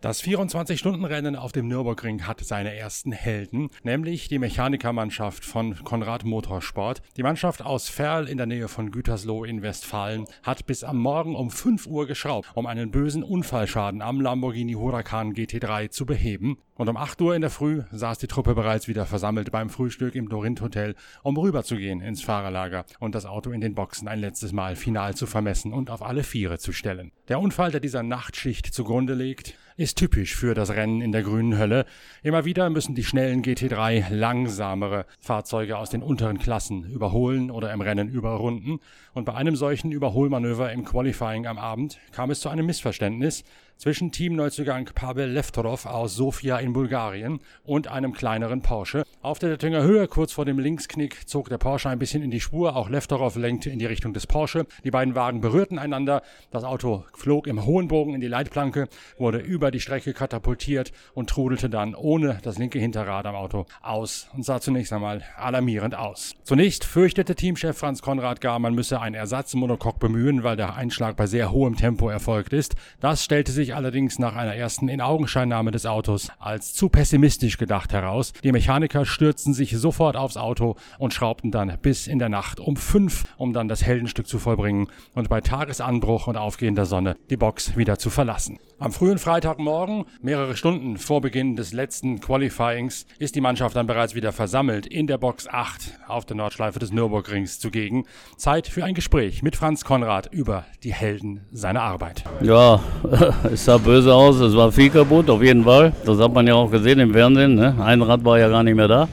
Das 24-Stunden-Rennen auf dem Nürburgring hat seine ersten Helden, nämlich die Mechanikermannschaft von Konrad Motorsport. Die Mannschaft aus Ferl in der Nähe von Gütersloh in Westfalen hat bis am Morgen um 5 Uhr geschraubt, um einen bösen Unfallschaden am Lamborghini Huracan GT3 zu beheben. Und um 8 Uhr in der Früh saß die Truppe bereits wieder versammelt beim Frühstück im Dorint Hotel, um rüberzugehen ins Fahrerlager und das Auto in den Boxen ein letztes Mal final zu vermessen und auf alle Viere zu stellen. Der Unfall, der dieser Nachtschicht zugrunde liegt, ist typisch für das Rennen in der grünen Hölle. Immer wieder müssen die schnellen GT3 langsamere Fahrzeuge aus den unteren Klassen überholen oder im Rennen überrunden. Und bei einem solchen Überholmanöver im Qualifying am Abend kam es zu einem Missverständnis zwischen Teamneuzugang Pavel Leftorov aus Sofia in Bulgarien und einem kleineren Porsche. Auf der Dettinger Höhe, kurz vor dem Linksknick, zog der Porsche ein bisschen in die Spur. Auch Leftorov lenkte in die Richtung des Porsche. Die beiden Wagen berührten einander. Das Auto flog im hohen Bogen in die Leitplanke, wurde über die Strecke katapultiert und trudelte dann ohne das linke Hinterrad am Auto aus und sah zunächst einmal alarmierend aus. Zunächst fürchtete Teamchef Franz Konrad gar, man müsse einen Ersatzmonocoque bemühen, weil der Einschlag bei sehr hohem Tempo erfolgt ist. Das stellte sich sich allerdings nach einer ersten Inaugenscheinnahme des Autos als zu pessimistisch gedacht heraus. Die Mechaniker stürzten sich sofort aufs Auto und schraubten dann bis in der Nacht um fünf, um dann das Heldenstück zu vollbringen und bei Tagesanbruch und aufgehender Sonne die Box wieder zu verlassen. Am frühen Freitagmorgen, mehrere Stunden vor Beginn des letzten Qualifyings, ist die Mannschaft dann bereits wieder versammelt in der Box 8 auf der Nordschleife des Nürburgrings zugegen. Zeit für ein Gespräch mit Franz Konrad über die Helden seiner Arbeit. Ja, es sah böse aus, es war viel kaputt, auf jeden Fall. Das hat man ja auch gesehen im Fernsehen. Ne? Ein Rad war ja gar nicht mehr da.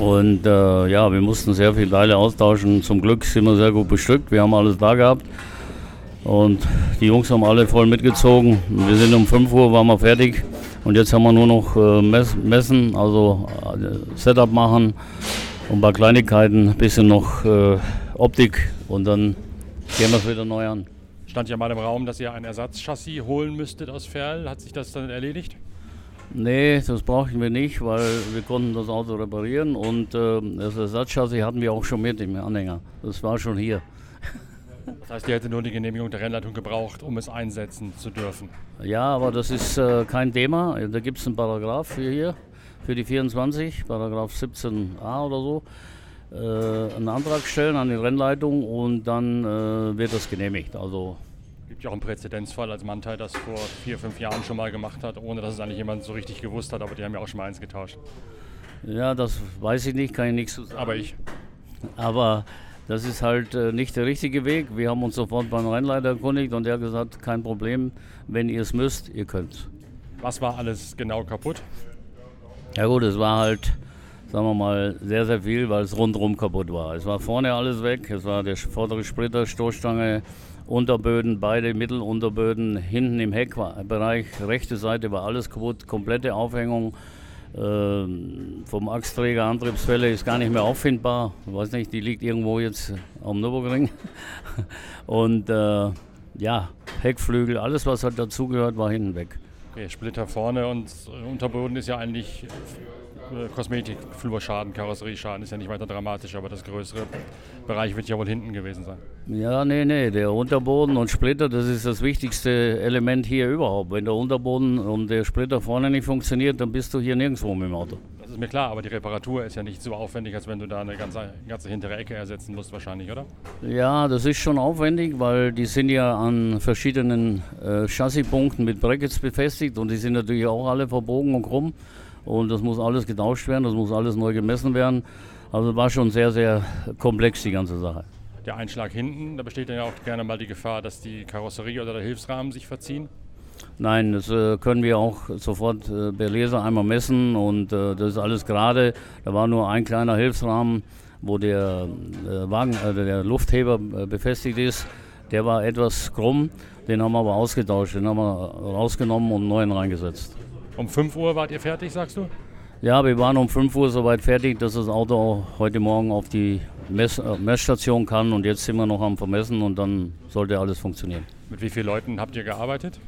Und äh, ja, wir mussten sehr viele Teile austauschen. Zum Glück sind wir sehr gut bestückt. Wir haben alles da gehabt. Und die Jungs haben alle voll mitgezogen. Wir sind um 5 Uhr waren wir fertig. Und jetzt haben wir nur noch äh, messen, also äh, Setup machen und ein paar Kleinigkeiten, ein bisschen noch äh, Optik und dann gehen wir es wieder neu an. Stand ja mal im Raum, dass ihr ein Ersatzchassis holen müsstet aus Ferl. Hat sich das dann erledigt? Nee, das brauchten wir nicht, weil wir konnten das Auto reparieren und äh, das Ersatzchassis hatten wir auch schon mit im Anhänger. Das war schon hier. Das heißt, ihr hättet nur die Genehmigung der Rennleitung gebraucht, um es einsetzen zu dürfen. Ja, aber das ist äh, kein Thema. Da gibt es einen Paragraph für hier, für die 24, Paragraph 17a oder so. Äh, einen Antrag stellen an die Rennleitung und dann äh, wird das genehmigt. Also gibt ja auch einen Präzedenzfall, als Mantai das vor vier, fünf Jahren schon mal gemacht hat, ohne dass es eigentlich jemand so richtig gewusst hat, aber die haben ja auch schon mal eins getauscht. Ja, das weiß ich nicht, kann ich nichts zu sagen. Aber ich. Aber das ist halt äh, nicht der richtige Weg. Wir haben uns sofort beim Rennleiter erkundigt und der hat gesagt, kein Problem, wenn ihr es müsst, ihr könnt. Was war alles genau kaputt? Ja gut, es war halt, sagen wir mal, sehr, sehr viel, weil es rundherum kaputt war. Es war vorne alles weg, es war der vordere Splitter, Stoßstange, Unterböden, beide Mittelunterböden, hinten im Heckbereich, rechte Seite war alles kaputt, komplette Aufhängung ähm, vom Achsträger Antriebswelle ist gar nicht mehr auffindbar. Ich weiß nicht, die liegt irgendwo jetzt am Nürburgring. Und äh, ja, Heckflügel, alles was halt dazugehört, war hinten weg. Okay, Splitter vorne und Unterboden ist ja eigentlich äh, Kosmetik, Flurschaden, Karosserieschaden ist ja nicht weiter dramatisch, aber das größere Bereich wird ja wohl hinten gewesen sein. Ja, nee, nee, der Unterboden und Splitter, das ist das wichtigste Element hier überhaupt. Wenn der Unterboden und der Splitter vorne nicht funktioniert, dann bist du hier nirgendwo mit dem Auto. Das ist mir klar, aber die Reparatur ist ja nicht so aufwendig, als wenn du da eine ganze, ganze hintere Ecke ersetzen musst wahrscheinlich, oder? Ja, das ist schon aufwendig, weil die sind ja an verschiedenen äh, Chassispunkten mit Brackets befestigt und die sind natürlich auch alle verbogen und krumm. Und das muss alles getauscht werden, das muss alles neu gemessen werden. Also war schon sehr, sehr komplex die ganze Sache. Der Einschlag hinten, da besteht dann ja auch gerne mal die Gefahr, dass die Karosserie oder der Hilfsrahmen sich verziehen. Nein, das äh, können wir auch sofort äh, per Laser einmal messen und äh, das ist alles gerade. Da war nur ein kleiner Hilfsrahmen, wo der äh, Wagen, der Luftheber befestigt ist. Der war etwas krumm, den haben wir aber ausgetauscht, den haben wir rausgenommen und einen neuen reingesetzt. Um 5 Uhr wart ihr fertig, sagst du? Ja, wir waren um 5 Uhr soweit fertig, dass das Auto auch heute Morgen auf die Mess äh, Messstation kann. Und jetzt sind wir noch am Vermessen und dann sollte alles funktionieren. Mit wie vielen Leuten habt ihr gearbeitet?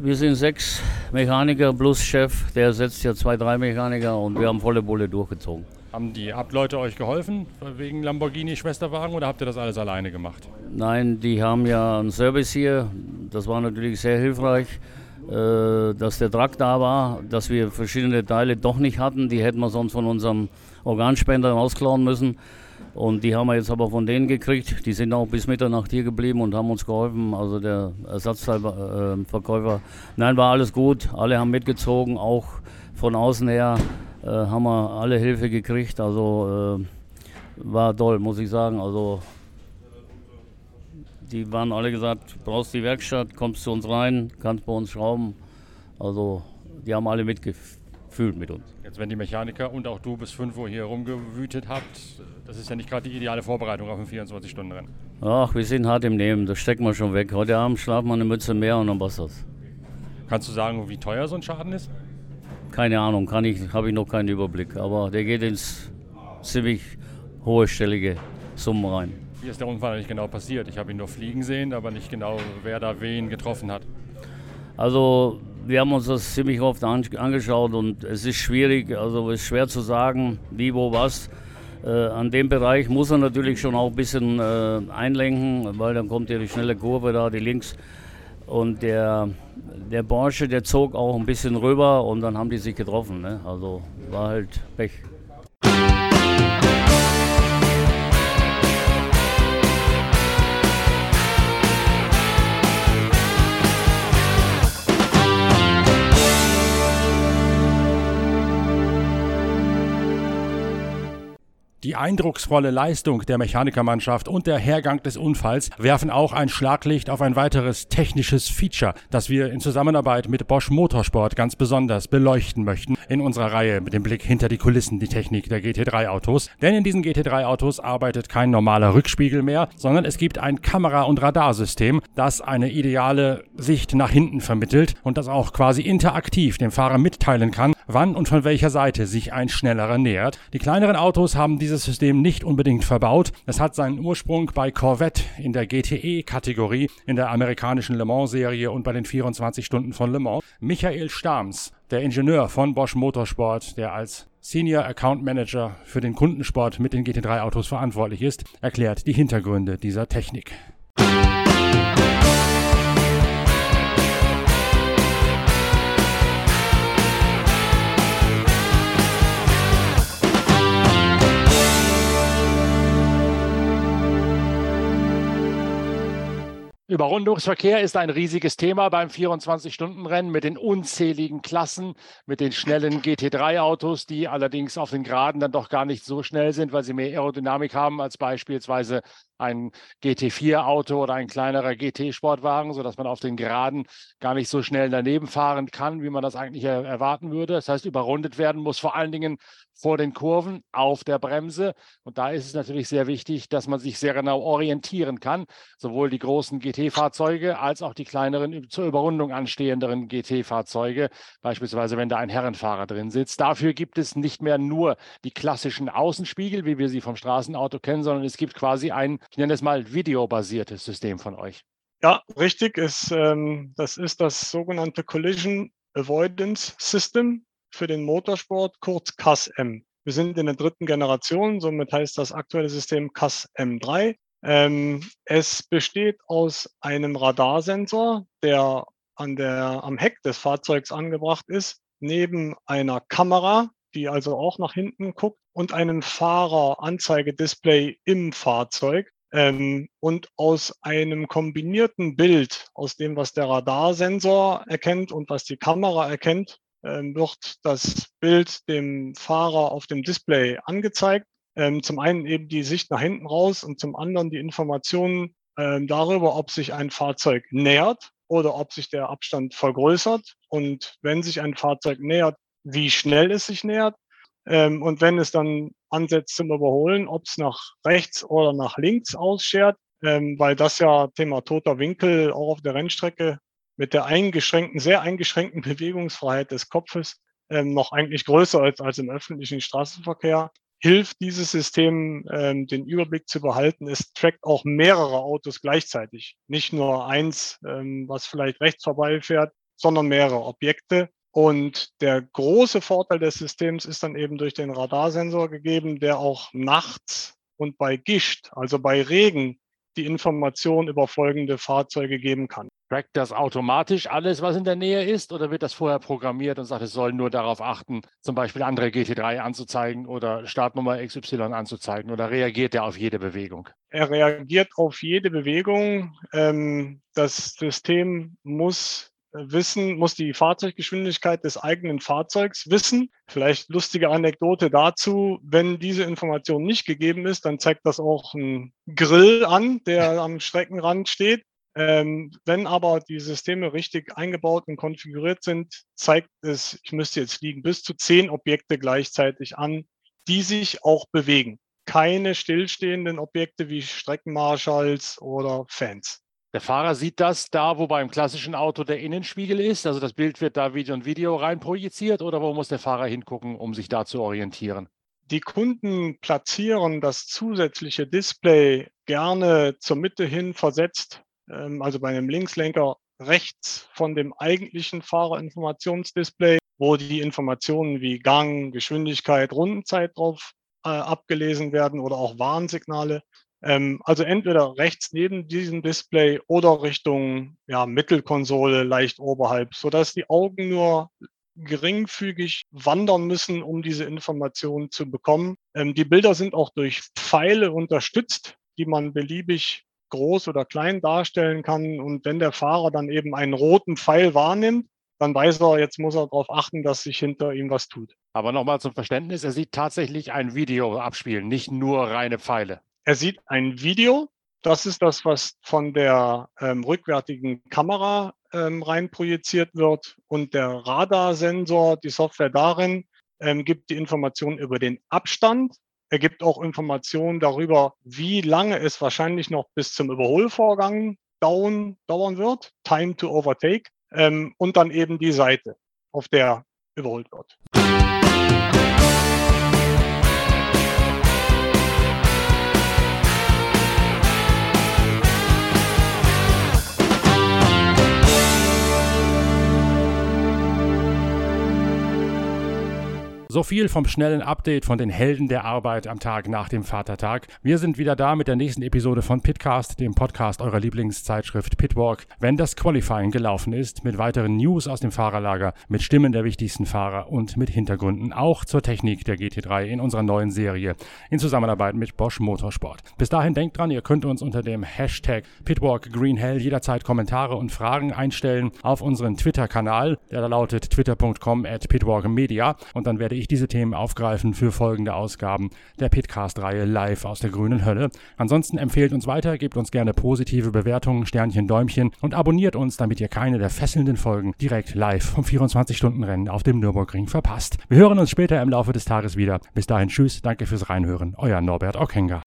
Wir sind sechs Mechaniker plus Chef. Der setzt ja zwei, drei Mechaniker und wir haben volle Bulle durchgezogen. Haben die Ableute euch geholfen wegen Lamborghini-Schwesterwagen oder habt ihr das alles alleine gemacht? Nein, die haben ja einen Service hier. Das war natürlich sehr hilfreich, dass der Truck da war, dass wir verschiedene Teile doch nicht hatten. Die hätten wir sonst von unserem Organspender rausklauen müssen. Und die haben wir jetzt aber von denen gekriegt. Die sind auch bis Mitternacht hier geblieben und haben uns geholfen. Also der Ersatzteilverkäufer. Nein, war alles gut. Alle haben mitgezogen, auch von außen her äh, haben wir alle Hilfe gekriegt. Also äh, war toll, muss ich sagen. Also die waren alle gesagt, brauchst die Werkstatt, kommst zu uns rein, kannst bei uns schrauben. Also die haben alle mitgefühlt mit uns. Jetzt, wenn die Mechaniker und auch du bis 5 Uhr hier rumgewütet habt, das ist ja nicht gerade die ideale Vorbereitung auf ein 24-Stunden-Rennen. Ach, wir sind hart im Nehmen, das stecken wir schon weg. Heute Abend schlafen wir eine Mütze mehr und dann passt das. Kannst du sagen, wie teuer so ein Schaden ist? Keine Ahnung, kann ich, habe ich noch keinen Überblick. Aber der geht ins ziemlich hohe stellige Summen rein. Wie ist der Unfall eigentlich genau passiert? Ich habe ihn nur fliegen sehen, aber nicht genau, wer da wen getroffen hat. Also wir haben uns das ziemlich oft angeschaut und es ist schwierig, also es ist schwer zu sagen, wie, wo, was. Äh, an dem Bereich muss er natürlich schon auch ein bisschen äh, einlenken, weil dann kommt ja die schnelle Kurve da, die links. Und der, der Porsche, der zog auch ein bisschen rüber und dann haben die sich getroffen. Ne? Also war halt Pech. Die eindrucksvolle Leistung der Mechanikermannschaft und der Hergang des Unfalls werfen auch ein Schlaglicht auf ein weiteres technisches Feature, das wir in Zusammenarbeit mit Bosch Motorsport ganz besonders beleuchten möchten in unserer Reihe mit dem Blick hinter die Kulissen, die Technik der GT3 Autos. Denn in diesen GT3 Autos arbeitet kein normaler Rückspiegel mehr, sondern es gibt ein Kamera- und Radarsystem, das eine ideale Sicht nach hinten vermittelt und das auch quasi interaktiv dem Fahrer mitteilen kann, wann und von welcher Seite sich ein schnellerer nähert. Die kleineren Autos haben dieses System nicht unbedingt verbaut. Es hat seinen Ursprung bei Corvette in der GTE-Kategorie in der amerikanischen Le Mans-Serie und bei den 24 Stunden von Le Mans. Michael Stams, der Ingenieur von Bosch Motorsport, der als Senior Account Manager für den Kundensport mit den GT3-Autos verantwortlich ist, erklärt die Hintergründe dieser Technik. Überrundungsverkehr ist ein riesiges Thema beim 24-Stunden-Rennen mit den unzähligen Klassen, mit den schnellen GT3-Autos, die allerdings auf den Geraden dann doch gar nicht so schnell sind, weil sie mehr Aerodynamik haben als beispielsweise ein GT4-Auto oder ein kleinerer GT-Sportwagen, sodass man auf den Geraden gar nicht so schnell daneben fahren kann, wie man das eigentlich erwarten würde. Das heißt, überrundet werden muss vor allen Dingen vor den Kurven auf der Bremse. Und da ist es natürlich sehr wichtig, dass man sich sehr genau orientieren kann, sowohl die großen GT-Fahrzeuge als auch die kleineren zur Überrundung anstehenderen GT-Fahrzeuge, beispielsweise wenn da ein Herrenfahrer drin sitzt. Dafür gibt es nicht mehr nur die klassischen Außenspiegel, wie wir sie vom Straßenauto kennen, sondern es gibt quasi ein ich nenne es mal videobasiertes System von euch. Ja, richtig. Ist, ähm, das ist das sogenannte Collision Avoidance System für den Motorsport, kurz CAS-M. Wir sind in der dritten Generation, somit heißt das aktuelle System CAS-M3. Ähm, es besteht aus einem Radarsensor, der, an der am Heck des Fahrzeugs angebracht ist, neben einer Kamera, die also auch nach hinten guckt, und einem Fahreranzeigedisplay im Fahrzeug. Ähm, und aus einem kombinierten Bild, aus dem, was der Radarsensor erkennt und was die Kamera erkennt, wird das Bild dem Fahrer auf dem Display angezeigt. Ähm, zum einen eben die Sicht nach hinten raus und zum anderen die Informationen ähm, darüber, ob sich ein Fahrzeug nähert oder ob sich der Abstand vergrößert. Und wenn sich ein Fahrzeug nähert, wie schnell es sich nähert. Ähm, und wenn es dann ansetzt zum Überholen, ob es nach rechts oder nach links ausschert, ähm, weil das ja Thema toter Winkel auch auf der Rennstrecke mit der eingeschränkten, sehr eingeschränkten Bewegungsfreiheit des Kopfes ähm, noch eigentlich größer ist als im öffentlichen Straßenverkehr. Hilft dieses System, ähm, den Überblick zu behalten. Es trackt auch mehrere Autos gleichzeitig. Nicht nur eins, ähm, was vielleicht rechts vorbeifährt, sondern mehrere Objekte Und der große Vorteil des Systems ist dann eben durch den Radarsensor gegeben, der auch nachts und bei Gischt, also bei Regen, die Information über folgende Fahrzeuge geben kann. Trackt das automatisch alles, was in der Nähe ist, oder wird das vorher programmiert und sagt, es soll nur darauf achten, zum Beispiel andere GT3 anzuzeigen oder Startnummer XY anzuzeigen, oder reagiert er auf jede Bewegung? Er reagiert auf jede Bewegung. Ähm, das System muss wissen, muss die Fahrzeuggeschwindigkeit des eigenen Fahrzeugs wissen. Vielleicht lustige Anekdote dazu. Wenn diese Information nicht gegeben ist, dann zeigt das auch ein Grill an, der am Streckenrand steht. Ähm, wenn aber die Systeme richtig eingebaut und konfiguriert sind, zeigt es, ich müsste jetzt liegen, bis zu zehn Objekte gleichzeitig an, die sich auch bewegen. Keine stillstehenden Objekte wie Streckenmarschalls oder Fans. Der Fahrer sieht das da, wo beim klassischen Auto der Innenspiegel ist. Also das Bild wird da Video und Video rein projiziert oder wo muss der Fahrer hingucken, um sich da zu orientieren? Die Kunden platzieren das zusätzliche Display gerne zur Mitte hin versetzt, also bei einem Linkslenker rechts von dem eigentlichen Fahrerinformationsdisplay, wo die Informationen wie Gang, Geschwindigkeit, Rundenzeit drauf äh, abgelesen werden oder auch Warnsignale. Ähm, also entweder rechts neben diesem Display oder Richtung ja, Mittelkonsole leicht oberhalb, sodass die Augen nur geringfügig wandern müssen, um diese Informationen zu bekommen. Ähm, die Bilder sind auch durch Pfeile unterstützt, die man beliebig groß oder klein darstellen kann. Und wenn der Fahrer dann eben einen roten Pfeil wahrnimmt, dann weiß er, jetzt muss er darauf achten, dass sich hinter ihm was tut. Aber nochmal zum Verständnis, er sieht tatsächlich ein Video abspielen, nicht nur reine Pfeile. Er sieht ein Video. Das ist das, was von der ähm, rückwärtigen Kamera ähm, rein projiziert wird. Und der Radarsensor, die Software darin, ähm, gibt die Informationen über den Abstand. Er gibt auch Informationen darüber, wie lange es wahrscheinlich noch bis zum Überholvorgang dauern, dauern wird. Time to overtake. Ähm, und dann eben die Seite, auf der überholt wird. So viel vom schnellen Update von den Helden der Arbeit am Tag nach dem Vatertag. Wir sind wieder da mit der nächsten Episode von Pitcast, dem Podcast eurer Lieblingszeitschrift Pitwalk, wenn das Qualifying gelaufen ist, mit weiteren News aus dem Fahrerlager, mit Stimmen der wichtigsten Fahrer und mit Hintergründen auch zur Technik der GT3 in unserer neuen Serie in Zusammenarbeit mit Bosch Motorsport. Bis dahin denkt dran, ihr könnt uns unter dem Hashtag Pitwalk Green Hell jederzeit Kommentare und Fragen einstellen auf unseren Twitter-Kanal, der da lautet twitter.com at pitwalkmedia und dann werde ich diese Themen aufgreifen für folgende Ausgaben der Pitcast-Reihe live aus der grünen Hölle. Ansonsten empfehlt uns weiter, gebt uns gerne positive Bewertungen, Sternchen, Däumchen und abonniert uns, damit ihr keine der fesselnden Folgen direkt live vom 24-Stunden-Rennen auf dem Nürburgring verpasst. Wir hören uns später im Laufe des Tages wieder. Bis dahin, tschüss, danke fürs Reinhören. Euer Norbert Ockenger.